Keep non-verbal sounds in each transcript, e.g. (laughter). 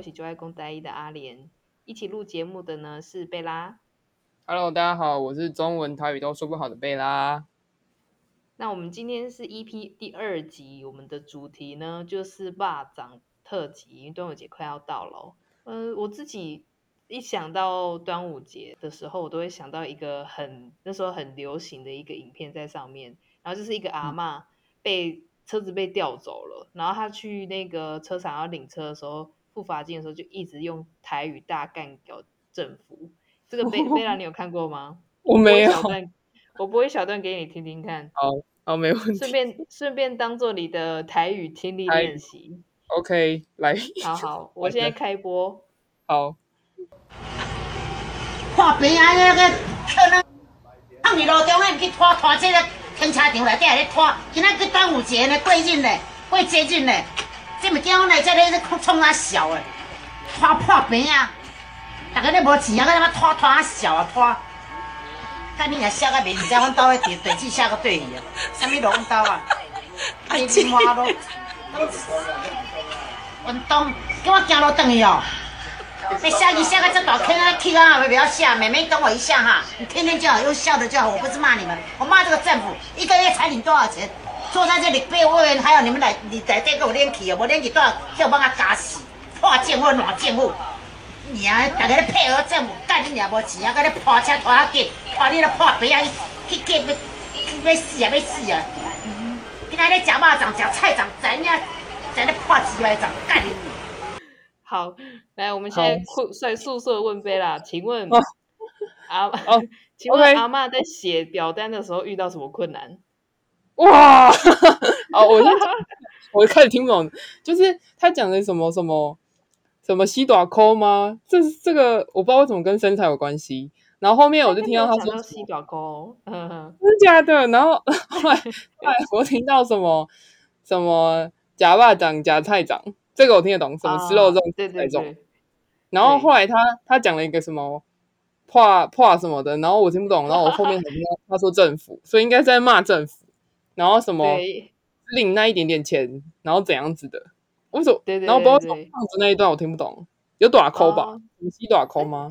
我是就爱公呆一的阿莲，一起录节目的呢是贝拉。Hello，大家好，我是中文台语都说不好的贝拉。那我们今天是 EP 第二集，我们的主题呢就是霸掌特辑，因为端午节快要到了。嗯、呃，我自己一想到端午节的时候，我都会想到一个很那时候很流行的一个影片在上面，然后就是一个阿嬷被车子被调走了，然后他去那个车厂要领车的时候，付罚金的时候就一直用台语大干掉政府。这个贝 (laughs) 贝拉，你有看过吗？我没有。我播一小段给你听听看。好，好，没问题。顺便顺便当做你的台语听力练习。OK，来。好好，(laughs) 我现在开播。好。看病啊！那个可能放你路中央去拖拖这个停车场内底来拖，今仔个端午节呢，过日呢，过节日呢，这么叫呢，这里是冲啊笑诶，拖破病啊！大家咧无钱啊，个拖拖啊小啊拖，看你若写个名字，阮兜诶地地址写个对去啊，(laughs) 啥物龙刀啊，爱情花路，运动，叫我行路转去哦。你写字写个这大坑啊，气啊，不要写，妹妹等我一下哈，你天天就好，用笑的就好，我不是骂你们，我骂这个政府，一个月才领多少钱？坐在这里被委员还有你们来，你在这给我练气哦，我练气多少，叫我帮他加死，破政府烂政府。你啊，大家咧配合政府，干你娘无钱啊！搁咧破车拖啊给，拖你咧破病啊！去去要要死啊！要死啊！今仔咧食肉粽、食菜粽，怎样？在咧破鸡歪粽，干你！好，来，我们现在快速速问贝拉，请问阿，哦、请问阿嬷在写表单的时候遇到什么困难？哇！(laughs) 啊，我 (laughs) 我开始听不懂，就是他讲的什么什么。什么西短抠吗？这这个我不知道为什么跟身材有关系。然后后面我就听到他说西短抠，(laughs) 真的假的？然后后来后来我听到什么什么夹肉粽夹菜掌，这个我听得懂。什么吃肉粽、对对对。然后后来他他讲了一个什么怕怕什么的，然后我听不懂。然后我后面才听到他说政府，所以应该是在骂政府。然后什么领那一点点钱，然后怎样子的。为什么？对对对对，然后包括粽子那一段我听不懂，有大抠吧？有西大抠吗？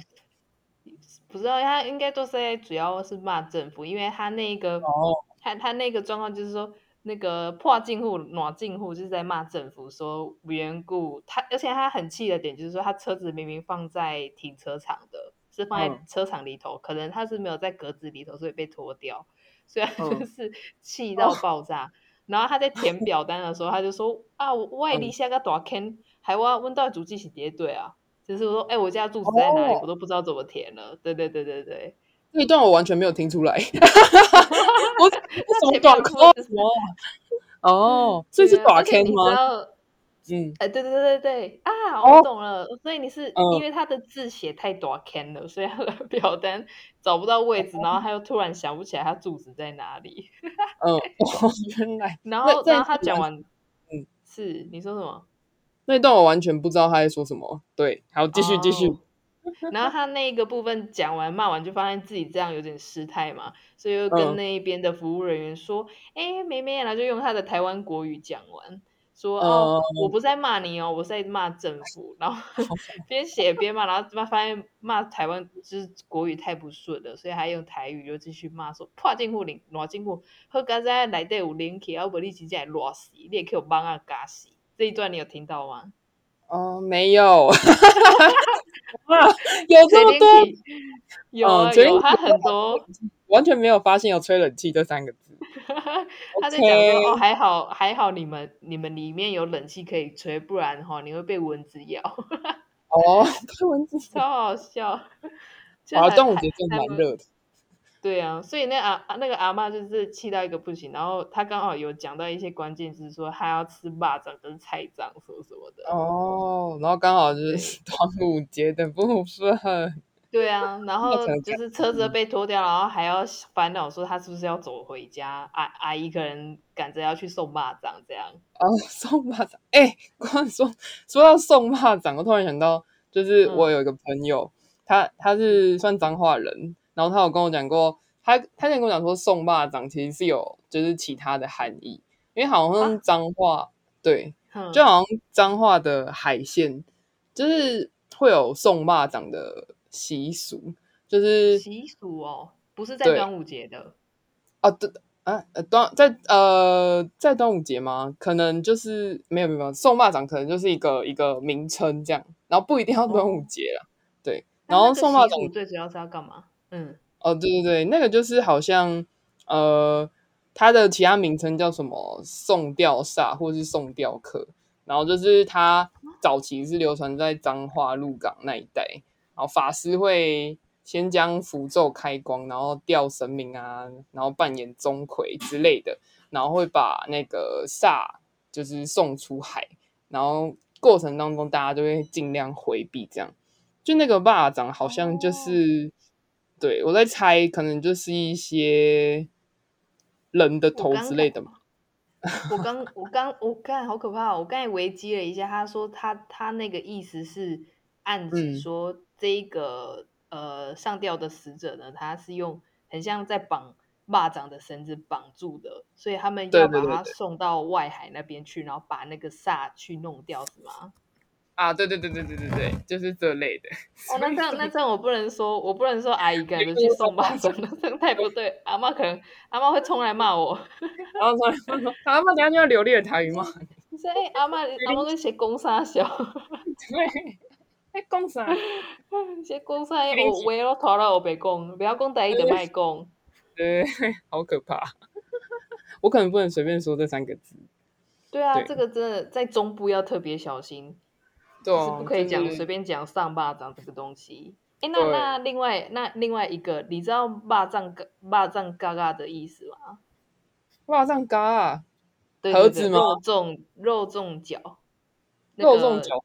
不知道，他应该都是在主要是骂政府，因为他那个，哦、他他那个状况就是说，那个破进户、暖进户就是在骂政府说无缘故，他而且他很气的点就是说，他车子明明放在停车场的，是放在车场里头，嗯、可能他是没有在格子里头，所以被拖掉，所以他就是气到爆炸。然后他在填 (laughs) 表单的时候，他就说啊，我外地下个大坑，还我问到主机是叠对啊，就是我说，哎，我家住址在哪里，我都不知道怎么填了。对对对对对，那一段我完全没有听出来。(laughs) 我 (laughs) 什么大坑？哦，所以是短坑吗？嗯，哎，对对对对对啊，我懂了。所以你是因为他的字写太大坑了，所以他的表单找不到位置，然后他又突然想不起来他住址在哪里。嗯，(laughs) 原来。然后，然后他讲完，嗯，是你说什么？那一段我完全不知道他在说什么。对，好，继续继续。然后他那个部分讲完骂完，就发现自己这样有点失态嘛，所以又跟那一边的服务人员说：“哎，妹妹，然后就用他的台湾国语讲完。”说哦，我不是在骂你哦，我是在骂政府。然后 (laughs) 边写边骂，然后发发现骂台湾就是国语太不顺了，所以还用台语又继续骂说破政府领烂政府，好刚才内底有零气，要不你直接来乱死，你也可以帮啊加死。这一段你有听到吗？哦，没有。(laughs) 有这么多？有啊，有他很多，完全没有发现有吹冷气这三个字。(laughs) 他在讲说哦，还好还好，你们你们里面有冷气可以吹，不然哈你会被蚊子咬。哦，(laughs) 被蚊子超好笑。啊，端午节真的蛮热的。对啊，所以那阿那个阿妈就是气到一个不行，然后他刚好有讲到一些关键字，说他要吃蚂蚱跟菜粽什么什么的。哦，然后刚好就是 (laughs) 端午节的部分。对啊，然后就是车子被拖掉，然后还要烦恼说他是不是要走回家，阿阿姨可能赶着要去送蚂蚱这样。哦，(laughs) 送蚂蚱，哎，光说说到送蚂蚱，我突然想到，就是我有一个朋友，嗯、他他是算彰化人，然后他有跟我讲过，他他跟我讲说送蚂蚱其实是有就是其他的含义，因为好像彰化、啊、对，就好像彰化的海鲜。就是会有送蚂蚱的习俗，就是习俗哦，不是在端午节的啊？对啊，端在呃在端午节吗？可能就是没有没有送蚂蚱，可能就是一个一个名称这样，然后不一定要端午节啦。哦、对，然后送蚂蚱最主要是要干嘛？嗯，哦，对对对，那个就是好像呃。它的其他名称叫什么？送吊煞，或是送吊客。然后就是它早期是流传在彰化鹿港那一带，然后法师会先将符咒开光，然后吊神明啊，然后扮演钟馗之类的，然后会把那个煞就是送出海，然后过程当中大家都会尽量回避，这样。就那个霸掌好像就是，哦、对，我在猜，可能就是一些。人的头之类的嘛？我刚我刚我刚才好可怕！我刚才危机了一下，他说他他那个意思是暗指说这个、嗯、呃上吊的死者呢，他是用很像在绑蚂蚱的绳子绑住的，所以他们要把他送到外海那边去，然后把那个煞去弄掉，是吗？啊，对对对对对对对，就是这类的。(laughs) 哦，那这样那这样我不能说，我不能说阿姨 (laughs) 个人去送蚂蚱，(laughs) 这样太不对。阿妈可能阿妈会冲来骂我。然后说阿妈等下就要流利的台语骂你说哎，阿妈阿妈跟谁公三小？对，哎公三，谁公三？我我要拖了我北宫，不要讲台语的卖 (laughs) 讲。对，(laughs) 好可怕。我可能不能随便说这三个字。对啊，这个真的在中部要特别小心。对、啊，是不可以讲随、就是、便讲上巴掌这个东西。哎，那那另外那另外一个，你知道蚂蚱嘎蚂蚱嘎嘎的意思吗？蚂蚱嘎啊，盒子吗？肉粽肉粽饺，肉粽饺，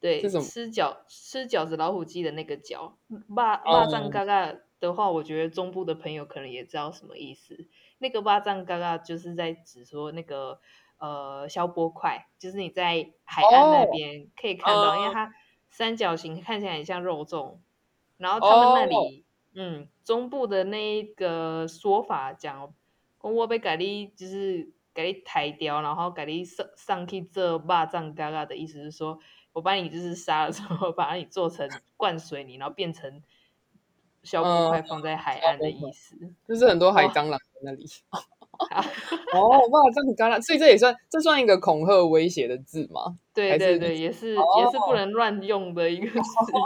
对，吃饺吃饺子老虎机的那个饺。蚂蚂蚱嘎嘎的话，我觉得中部的朋友可能也知道什么意思。那个蚂蚱嘎嘎就是在指说那个。呃，消波块就是你在海岸那边可以看到，oh, 因为它三角形看起来很像肉粽。然后他们那里，oh. 嗯，中部的那一个说法讲，我被改立就是改立抬雕，然后改立上上去这蚂蚱嘎嘎的意思是说，我把你就是杀了之后，(laughs) 把你做成灌水泥，然后变成消波块放在海岸的意思，嗯、就是很多海蟑螂在那里。(laughs) Oh. 哦，哇，这很干了，所以这也算这算一个恐吓威胁的字吗？对对对，也是、哦、也是不能乱用的一个字，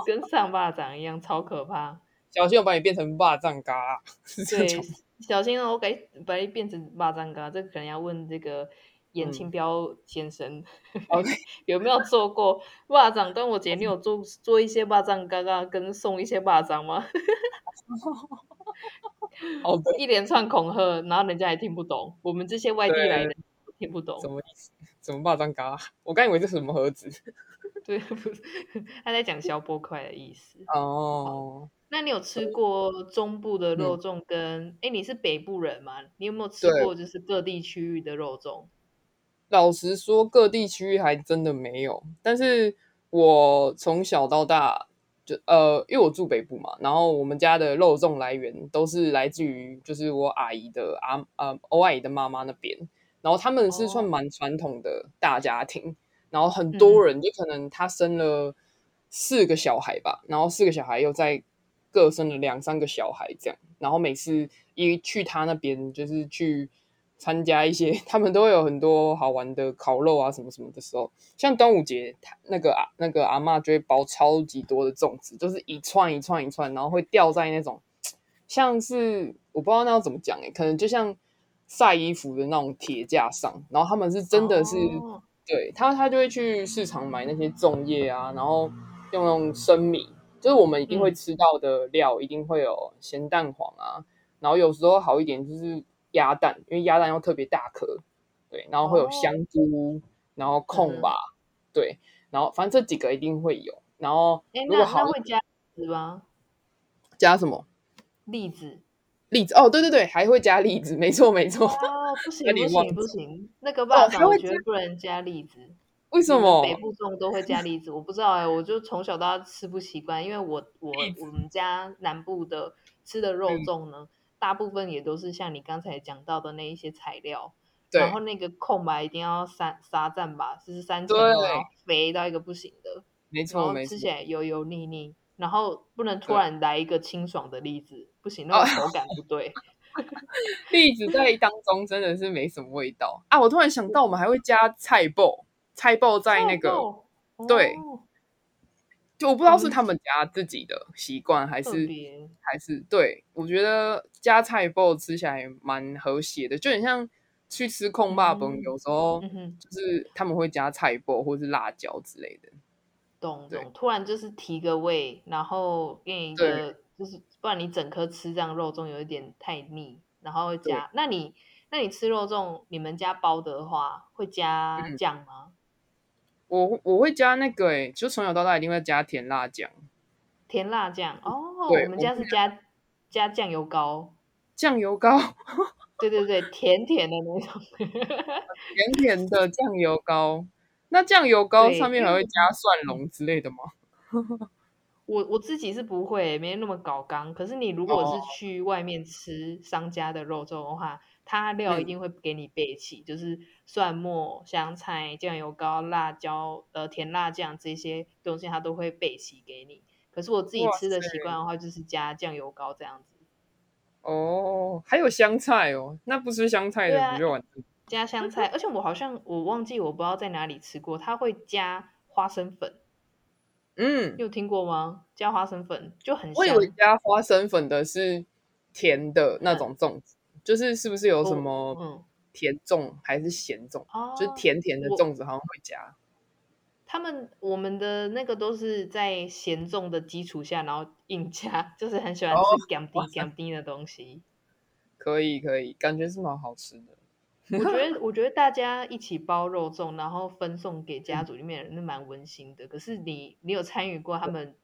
跟上巴掌一样，超可怕。小心我把你变成霸掌嘎。(laughs) 对，小心哦，我给把你变成巴掌嘎，这可能要问这个颜清标先生，(laughs) 嗯、有没有做过巴掌？端午节你有做做一些霸掌嘎嘎，跟送一些霸掌吗？(laughs) 哦，一连串恐吓，然后人家也听不懂，我们这些外地来的听不懂，什么意思？什么骂脏嘎？我刚以为这是什么盒子。(laughs) 对，不是，他在讲消波块的意思。哦，那你有吃过中部的肉粽跟？哎、嗯，你是北部人吗？你有没有吃过就是各地区域的肉粽？老实说，各地区域还真的没有。但是我从小到大。就呃，因为我住北部嘛，然后我们家的肉粽来源都是来自于就是我阿姨的阿呃欧阿姨的妈妈那边，然后他们是算蛮传统的大家庭，哦、然后很多人就可能他生了四个小孩吧，嗯、然后四个小孩又再各生了两三个小孩这样，然后每次一去他那边就是去。参加一些，(laughs) 他们都会有很多好玩的烤肉啊，什么什么的时候，像端午节，那个啊，那个阿嬷就会包超级多的粽子，就是一串一串一串，然后会吊在那种，(tsk) 像是我不知道那要怎么讲诶，可能就像晒衣服的那种铁架上，然后他们是真的是，哦、对他他就会去市场买那些粽叶啊，然后用那种生米，就是我们一定会吃到的料，嗯、一定会有咸蛋黄啊，然后有时候好一点就是。鸭蛋，因为鸭蛋又特别大颗，对，然后会有香菇，哦、然后控吧，嗯、对，然后反正这几个一定会有。然后如果好，那会加子吗？加什么？栗子。栗子哦，对对对，还会加栗子，没错没错。哦，不行不行不行，那个爸爸我觉得不能加栗子。为什么？北部粽都会加栗子，我不知道哎，我就从小到大吃不习惯，因为我我我们家南部的吃的肉粽呢。嗯大部分也都是像你刚才讲到的那一些材料，然后那个空白一定要三沙赞吧，就是三层，对肥到一个不行的。没错，没错，吃起来油油腻腻，然后不能突然来一个清爽的栗子，不行，那个口感不对。(laughs) 栗子在当中真的是没什么味道啊！我突然想到，我们还会加菜脯，菜脯在那个，对。就我不知道是他们家自己的习惯，还是还是对，我觉得加菜包吃起来蛮和谐的，就很像去吃控霸本，有时候就是他们会加菜包或是辣椒之类的。懂懂，突然就是提个味，然后给你一个，就是不然你整颗吃这样肉粽有一点太腻，然后会加。那你那你吃肉粽，你们家包的话会加酱吗？我我会加那个诶，就从小到大一定会加甜辣酱。甜辣酱哦，我们家是加加酱油膏。酱油膏，(laughs) 对对对，甜甜的那种。(laughs) 甜甜的酱油膏，那酱油膏上面还会加蒜蓉之类的吗？(laughs) 我我自己是不会，没那么搞刚。可是你如果是去外面吃商家的肉粽的话。他料一定会给你备齐，嗯、就是蒜末、香菜、酱油膏、辣椒、呃甜辣酱这些东西，它都会备齐给你。可是我自己吃的习惯的话，就是加酱油膏这样子。哦，还有香菜哦，那不吃香菜的不就完？加香菜，而且我好像我忘记我不知道在哪里吃过，它会加花生粉。嗯，你有听过吗？加花生粉就很香。我以为加花生粉的是甜的那种粽子。嗯就是是不是有什么甜粽还是咸粽？哦、就是甜甜的粽子好像会加。他们我们的那个都是在咸粽的基础下，然后硬加，(laughs) 就是很喜欢吃甘甜甘甜的东西。可以可以，感觉是蛮好吃的。我觉得 (laughs) 我觉得大家一起包肉粽，然后分送给家族里面的人，是蛮温馨的。可是你你有参与过他们？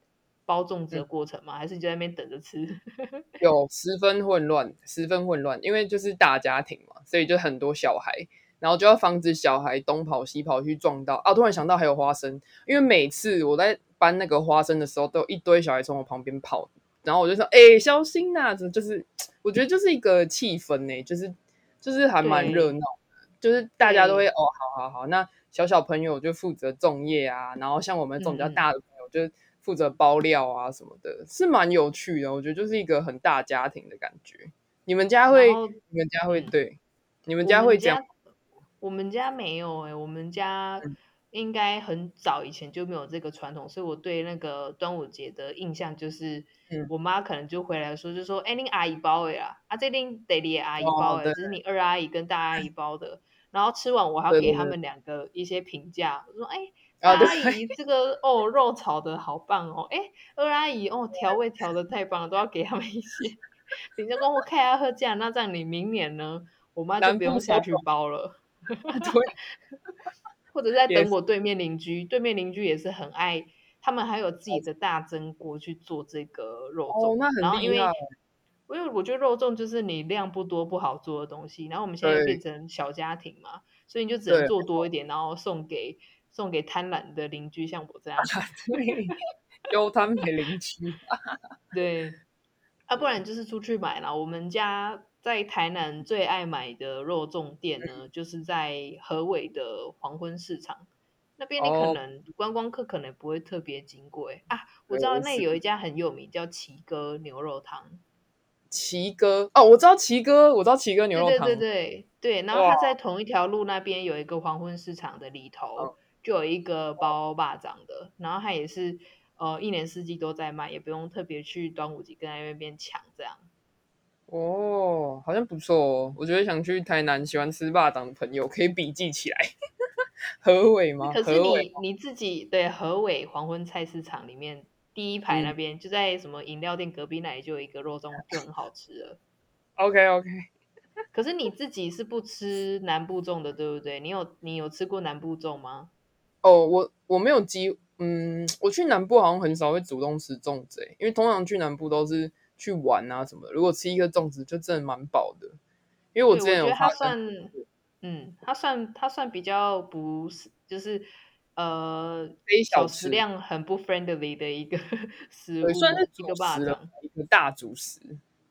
包粽子的过程吗？还是就在那边等着吃？(laughs) 有十分混乱，十分混乱，因为就是大家庭嘛，所以就很多小孩，然后就要防止小孩东跑西跑去撞到。啊，突然想到还有花生，因为每次我在搬那个花生的时候，都有一堆小孩从我旁边跑，然后我就说：“哎、欸，小心呐、啊！”就是我觉得就是一个气氛呢，就是就是还蛮热闹，对就是大家都会哦，好好好，那小小朋友就负责粽叶啊，然后像我们这种比较大的朋友就。负责包料啊什么的，是蛮有趣的。我觉得就是一个很大家庭的感觉。你们家会？后你们家会？对，你们家会这样？我们家没有哎、欸，我们家应该很早以前就没有这个传统，所以我对那个端午节的印象就是，我妈可能就回来说，就说：“哎、嗯，你阿姨包的呀，啊，这拎得你阿姨包的，只是你二阿姨跟大阿姨包的。(laughs) ”然后吃完，我还要给他们两个一些评价，我说：“哎。”二阿姨，这个哦肉炒的好棒哦！哎，二阿姨哦调味调的太棒了，都要给他们一些。(laughs) 人家跟我开下喝酱，那这样你明年呢？我妈就不用下去包了。对，或者在 (laughs) 等我对面邻居，对面邻居也是很爱，他们还有自己的大蒸锅去做这个肉粽。那很厉害。然后因为，因为我觉得肉粽就是你量不多不好做的东西，然后我们现在变成小家庭嘛，所以你就只能做多一点，然后送给。送给贪婪的邻居，像我这样，(laughs) 对，有贪给邻居，对，啊，不然就是出去买了。我们家在台南最爱买的肉粽店呢，嗯、就是在河尾的黄昏市场那边。你可能、哦、观光客可能不会特别经过，哎啊，我知道那有一家很有名，叫奇哥牛肉汤。奇哥哦，我知道奇哥，我知道奇哥牛肉汤，对对对对对。然后他在同一条路那边有一个黄昏市场的里头。哦就有一个包霸掌的，然后它也是呃一年四季都在卖，也不用特别去端午节跟在那边抢这样。哦，好像不错哦。我觉得想去台南喜欢吃霸掌的朋友可以笔记起来。(laughs) 河尾吗？可是你你自己对河尾黄昏菜市场里面第一排那边，嗯、就在什么饮料店隔壁那里就有一个肉粽，就很好吃了。OK OK。可是你自己是不吃南部粽的，对不对？你有你有吃过南部粽吗？哦，我我没有机，嗯，我去南部好像很少会主动吃粽子，因为通常去南部都是去玩啊什么的。如果吃一个粽子，就真的蛮饱的。因为我之前有发，它算，嗯，它算它算比较不是，就是呃，小食量很不 friendly 的一个 (laughs) 食物，算是一个霸掌，一个大主食，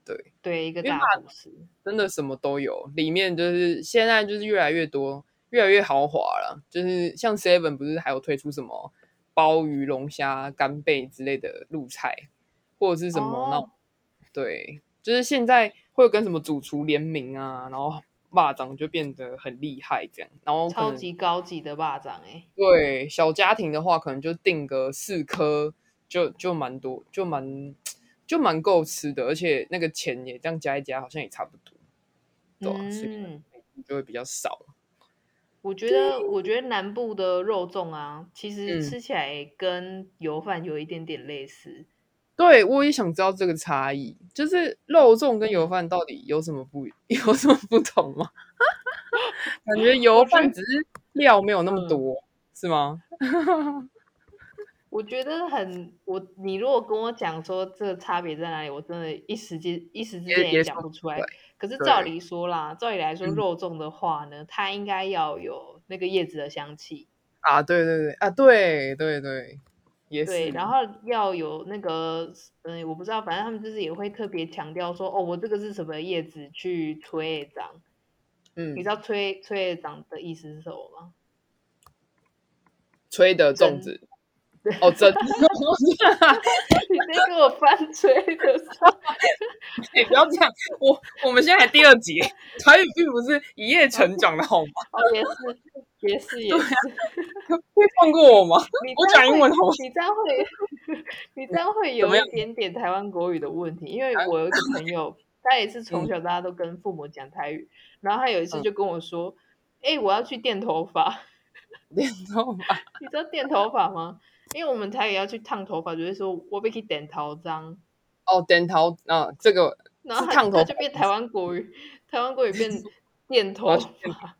对对，一个大主食，真的什么都有，里面就是现在就是越来越多。越来越豪华了，就是像 Seven 不是还有推出什么鲍鱼、龙虾、干贝之类的露菜，或者是什么那种，哦、对，就是现在会跟什么主厨联名啊，然后霸掌就变得很厉害这样，然后超级高级的霸掌哎，对，小家庭的话可能就订个四颗，就就蛮多，就蛮就蛮够吃的，而且那个钱也这样加一加，好像也差不多，对、啊，所以、嗯、就会比较少。我觉得，我觉得南部的肉粽啊，其实吃起来跟油饭有一点点类似。嗯、对，我也想知道这个差异，就是肉粽跟油饭到底有什么不 (laughs) 有什么不同吗？(laughs) 感觉油饭只是料没有那么多，嗯、是吗？(laughs) 我觉得很，我你如果跟我讲说这个差别在哪里，我真的一时间一时之间也讲不出来。可是照理说啦，照理来说，肉粽的话呢，嗯、它应该要有那个叶子的香气啊，对对对啊，对对对，也是。对，然后要有那个，嗯，我不知道，反正他们就是也会特别强调说，哦，我这个是什么叶子去吹长。嗯，你知道吹吹长的意思是什么吗？吹的粽子。哦，真的！(laughs) 你先给我翻吹的时候，你 (laughs) 不要这样。我我们现在还第二集，台语并不是一夜成长的好吗？哦，也是，也是，也是。(laughs) 会放过我吗？我讲英文好吗？你这样会，你这样会有一点点台湾国语的问题。因为我有一个朋友，他也是从小大家都跟父母讲台语，然后他有一次就跟我说：“哎，我要去电头发。”电头发？你知道电头发吗？因为我们台也要去烫头发，就会说我被去电头脏。哦，电头啊，这个然后烫头就变台湾国语，台湾国语变电头发。(laughs)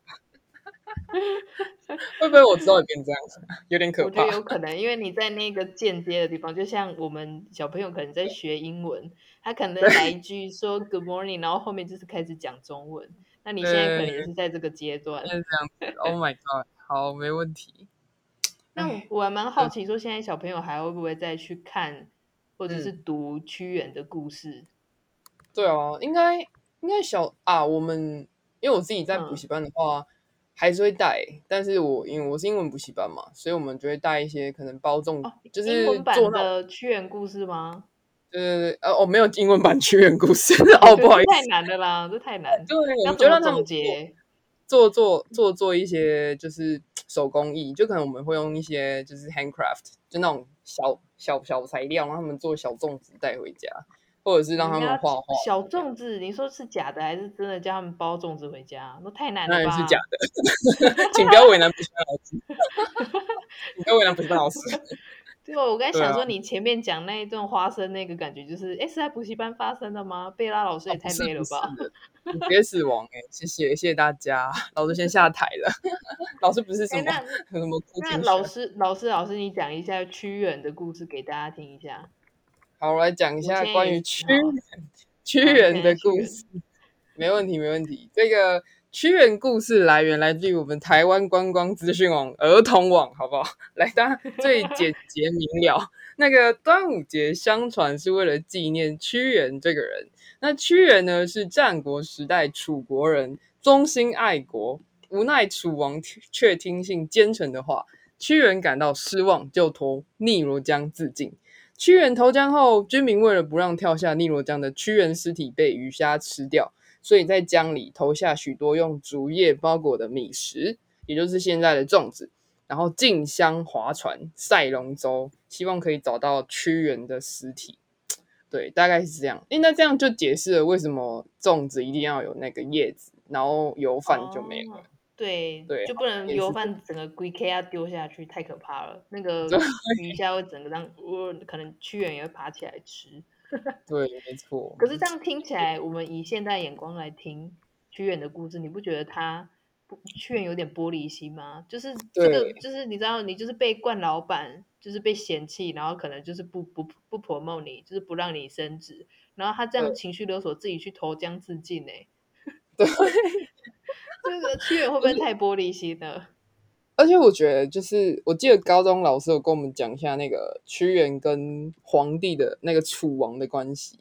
会不会我知道你变这样子？有点可怕。我觉得有可能，因为你在那个间接的地方，就像我们小朋友可能在学英文，他可能来一句说 Good morning，然后后面就是开始讲中文。那你现在可能也是在这个阶段。是这样子。Oh my god！好，没问题。那我还蛮好奇，说现在小朋友还会不会再去看，或者是读屈原的故事？对啊，应该应该小啊，我们因为我自己在补习班的话，还是会带，但是我因为我是英文补习班嘛，所以我们就会带一些可能包粽，就是英文版的屈原故事吗？对对对，呃，我没有英文版屈原故事，(laughs) 哦，不好意思，太难的啦，这太难，对，我觉得总结。做做做做一些就是手工艺，就可能我们会用一些就是 handcraft，就那种小小小材料，让他们做小粽子带回家，或者是让他们画画。小粽子，你说是假的还是真的？叫他们包粽子回家，那太难了吧？当然是假的，(laughs) 请不要为难补习班老师，(laughs) 请不要为难补习班老师。对，我刚才想说，你前面讲那一段花生那个感觉，就是哎、啊，是在补习班发生的吗？贝拉老师也太累了吧！你别死亡哎，谢谢谢谢大家，老师先下台了。(laughs) 老师不是什么什么那老师老师老师，你讲一下屈原的故事给大家听一下。好，我来讲一下关于屈原屈原的故事。没问题没问题，这个。屈原故事来源来自于我们台湾观光资讯网儿童网，好不好？(laughs) 来，大家最简 (laughs) 洁明了。那个端午节相传是为了纪念屈原这个人。那屈原呢，是战国时代楚国人，忠心爱国，无奈楚王却听信奸臣的话，屈原感到失望，就投汨罗江自尽。屈原投江后，军民为了不让跳下汨罗江的屈原尸体被鱼虾吃掉。所以在江里投下许多用竹叶包裹的米食，也就是现在的粽子，然后进香划船赛龙舟，希望可以找到屈原的尸体。对，大概是这样。诶，那这样就解释了为什么粽子一定要有那个叶子，然后油饭就没了。哦、对对，就不能油饭整个龟壳要丢下去，太可怕了。那个鱼虾会整个让，我可能屈原也会爬起来吃。(laughs) 对，没错。可是这样听起来，我们以现代眼光来听屈原的故事，你不觉得他屈原有点玻璃心吗？就是这个，就是你知道，你就是被惯老板，就是被嫌弃，然后可能就是不不不 promote 你，就是不让你升职，然后他这样情绪勒索，自己去投江自尽呢？对，(laughs) 这个屈原会不会太玻璃心呢？而且我觉得，就是我记得高中老师有跟我们讲一下那个屈原跟皇帝的那个楚王的关系，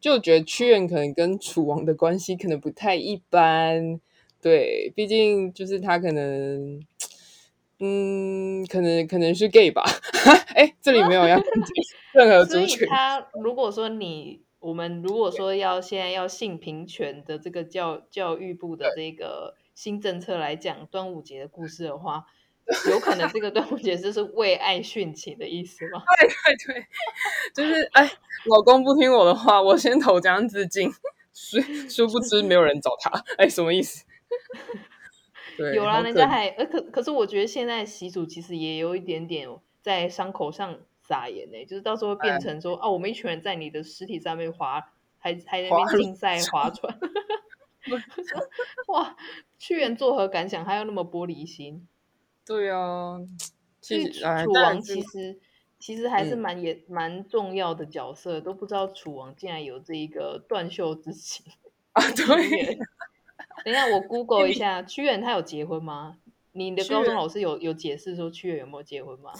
就觉得屈原可能跟楚王的关系可能不太一般。对，毕竟就是他可能嗯，可能可能是 gay 吧。(laughs) 哎，这里没有要 (laughs) 任何族群。他如果说你，我们如果说要现在要性平权的这个教教育部的这个新政策来讲端午节的故事的话，有可能这个端午节就是为爱殉情的意思吗？(laughs) 对对对，就是哎，老公不听我的话，我先投江自尽。殊殊不知没有人找他，哎，什么意思？对，有啦，人家还呃，可可是我觉得现在习俗其实也有一点点在伤口上撒盐呢，就是到时候会变成说，哦、哎啊，我们一群人在你的尸体上面划，还还在那边竞赛划船，(laughs) (laughs) 哇，屈原作何感想？他有那么玻璃心？对啊，其实楚王其实其实还是蛮也蛮重要的角色，都不知道楚王竟然有这一个断袖之情啊，(laughs) 对。(laughs) 等一下，我 Google 一下，屈原他有结婚吗？你的高中老师有有解释说屈原有没有结婚吗？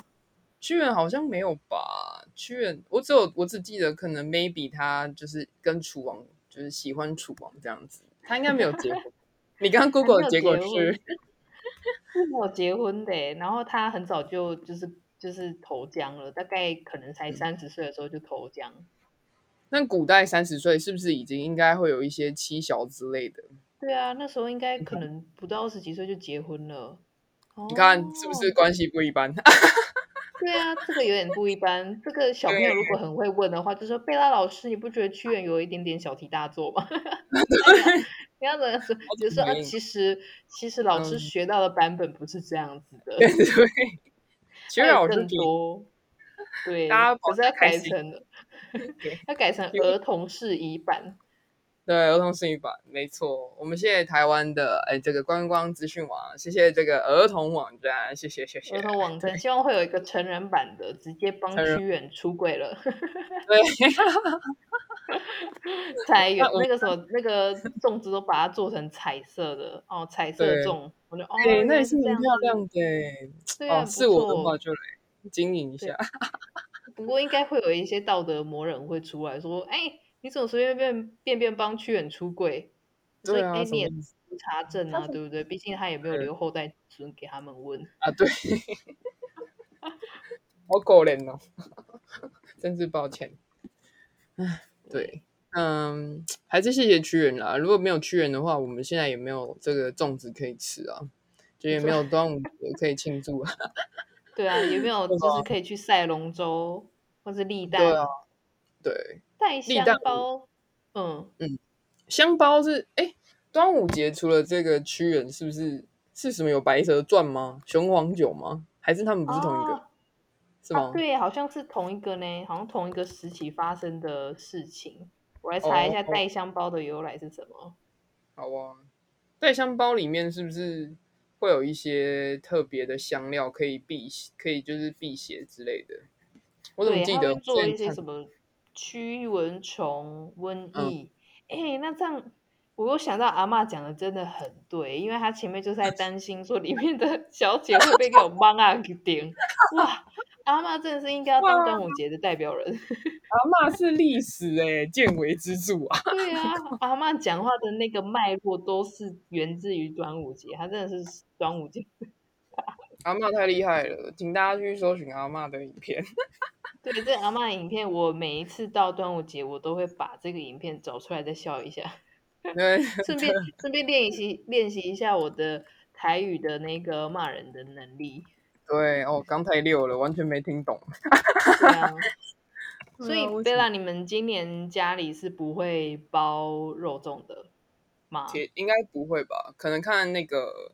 屈原好像没有吧？屈原，我只有我只记得可能 maybe 他就是跟楚王就是喜欢楚王这样子，他应该没有结婚。你刚刚 Google 的结果是没有结婚的，然后他很早就就是就是投江了，大概可能才三十岁的时候就投江。那、嗯、古代三十岁是不是已经应该会有一些妻小之类的？对啊，那时候应该可能不到二十几岁就结婚了。你看是不是关系不一般？(laughs) 对啊，这个有点不一般。这个小朋友如果很会问的话，就说贝拉老师，你不觉得屈原有一点点小题大做吗？(laughs) 你要怎么说？(laughs) 就说啊，其实其实老师学到的版本不是这样子的。(laughs) 对，其实老师多。对，可是要改成，要改成儿童适宜版。对，儿童适宜版没错。我们谢谢台湾的哎，这个观光资讯网，谢谢这个儿童网站，谢谢谢谢。儿童网站 (laughs) 希望会有一个成人版的，直接帮屈原出柜了。对，(laughs) 才有那个时候那个粽子都把它做成彩色的哦，彩色粽，我觉得哦，那也是很漂亮的。对啊，是我的话就来经营一下。不过应该会有一些道德魔人会出来说，哎。你怎么随随便便便便帮屈原出柜？所以哎，你也不查证啊，对不对？毕竟他也没有留后代子孙给他们问啊。对，好可怜哦，真是抱歉。唉，对，嗯，还是谢谢屈原啦。如果没有屈原的话，我们现在也没有这个粽子可以吃啊，就也没有端午节可以庆祝啊。对啊，也没有 (laughs) 就是可以去赛龙舟或是立蛋。对啊，对。带香包，嗯嗯，香包是哎，端午节除了这个屈原，是不是是什么有白蛇传吗？雄黄酒吗？还是他们不是同一个？哦、是吗、啊？对，好像是同一个呢，好像同一个时期发生的事情。我来查一下带香包的由来是什么。好啊，带香包里面是不是会有一些特别的香料可以避，可以就是辟邪之类的？我怎么记得做一些什么？驱蚊虫、瘟疫，哎、嗯欸，那这样我又想到阿嬷讲的真的很对，因为她前面就是在担心说里面的 (laughs) 小姐会被给我帮啊给顶。哇，阿嬷真的是应该要当端午节的代表人。阿嬷是历史哎、欸，见微知著啊。(laughs) 对啊，阿妈讲话的那个脉络都是源自于端午节，她真的是端午节。阿嬷太厉害了，请大家去搜寻阿嬷的影片。(laughs) 对，这阿嬷的影片，我每一次到端午节，我都会把这个影片找出来再笑一下，(laughs) 顺便顺便练习练习一下我的台语的那个骂人的能力。对哦，刚太溜了，完全没听懂。(laughs) 对啊，所以贝拉，你们今年家里是不会包肉粽的吗？应该不会吧？可能看那个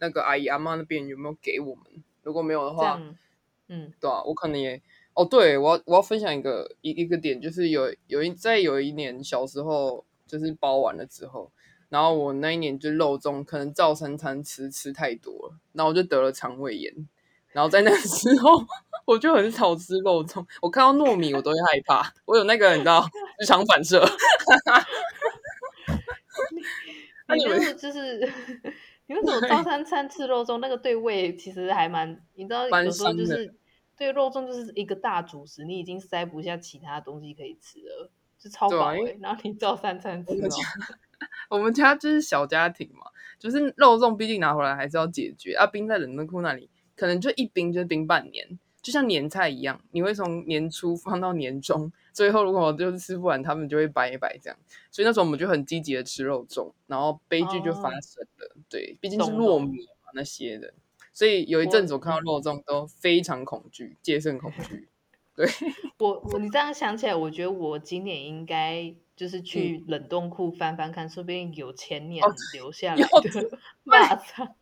那个阿姨阿妈那边有没有给我们，如果没有的话，嗯，对啊，我可能也。哦，对，我要我要分享一个一一个点，就是有有一在有一年小时候，就是包完了之后，然后我那一年就肉粽，可能照三餐吃吃太多了，然后我就得了肠胃炎，然后在那时候 (laughs) 我就很少吃肉粽，我看到糯米我都会害怕，我有那个你知道日常反射。(laughs) 那你们就是 (laughs) 你为什么 (laughs) 照三餐吃肉粽？那个对胃其实还蛮，你知道有时候就是。对，肉粽就是一个大主食，你已经塞不下其他东西可以吃了，就超饱、欸。然后你照三餐吃。我们家，(laughs) 我们家就是小家庭嘛，就是肉粽毕竟拿回来还是要解决啊，冰在冷冻库那里可能就一冰就冰半年，就像年菜一样，你会从年初放到年终，最后如果就是吃不完，他们就会摆一摆这样。所以那时候我们就很积极的吃肉粽，然后悲剧就发生了。哦、对，毕竟是糯米嘛那些的，所以有一阵子我看到肉粽都非常恐惧，戒慎恐惧。对 (laughs) 我我你这样想起来，我觉得我今年应该就是去冷冻库翻翻看，说不定有前年留下来的腊肠。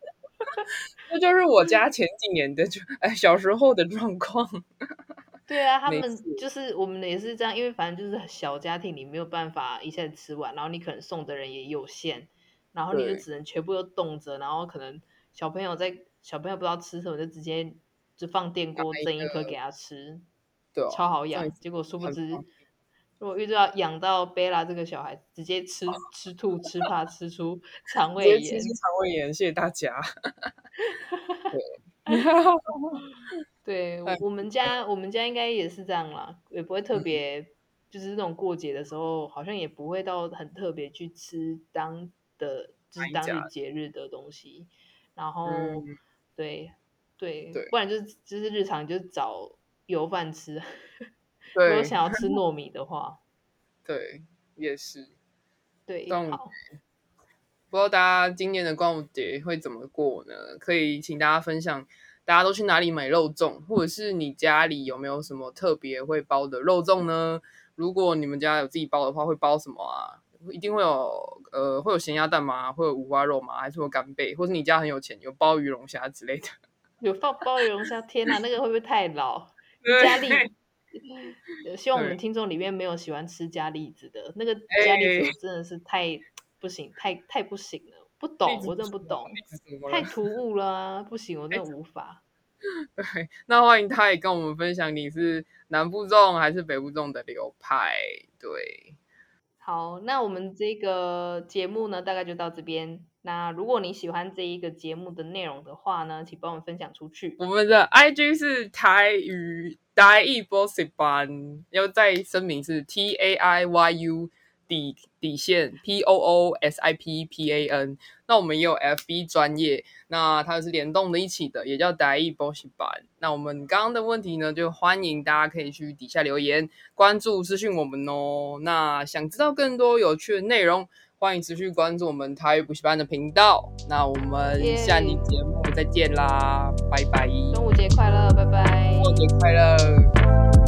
这就是我家前几年的就哎小时候的状况。(laughs) 对啊，他们就是我们也是这样，因为反正就是小家庭，你没有办法一下子吃完，然后你可能送的人也有限，然后你就只能全部都冻着，然后可能小朋友在小朋友不知道吃什么，就直接就放电锅蒸一颗给他吃。对哦、超好养，结果殊不知，如果遇到养到贝拉这个小孩，直接吃吃吐吃怕吃出 (laughs) 肠胃炎，吃出肠胃炎，谢谢大家。(laughs) 对，对，我们家我们家应该也是这样啦，也不会特别，嗯、就是这种过节的时候，好像也不会到很特别去吃当的，就是当地节日的东西。然后，嗯、对对，对，不然就是就是日常就找。油饭吃，如果想要 (laughs) 吃糯米的话，对，也是，对，好。不知道大家今年的端午节会怎么过呢？可以请大家分享，大家都去哪里买肉粽，或者是你家里有没有什么特别会包的肉粽呢？如果你们家有自己包的话，会包什么啊？一定会有，呃，会有咸鸭蛋吗？会有五花肉吗？还是有干贝？或者你家很有钱，有鲍鱼龙虾之类的？(laughs) 有放鲍鱼龙虾？天哪，那个会不会太老？加栗，(laughs) 希望我们听众里面没有喜欢吃加栗子的，那个加栗子真的是太不行，太太不行了，不懂，我真的不懂，太突兀了，啊，不行，我真的 (laughs) 无法。(laughs) 对，那欢迎他也跟我们分享你是南部粽还是北部粽的流派。对，好，那我们这个节目呢，大概就到这边。那如果你喜欢这一个节目的内容的话呢，请帮我们分享出去。我们的 IG 是台语台语补习班，要再声明是 T A I Y U 底底线 P O O S I P P A N。那我们也有 FB 专业，那它是联动的一起的，也叫台语补习班。那我们刚刚的问题呢，就欢迎大家可以去底下留言，关注私讯我们哦。那想知道更多有趣的内容。欢迎持续关注我们台语补习班的频道，那我们下期节目再见啦，拜拜！端午节快乐，拜拜！端午节快乐！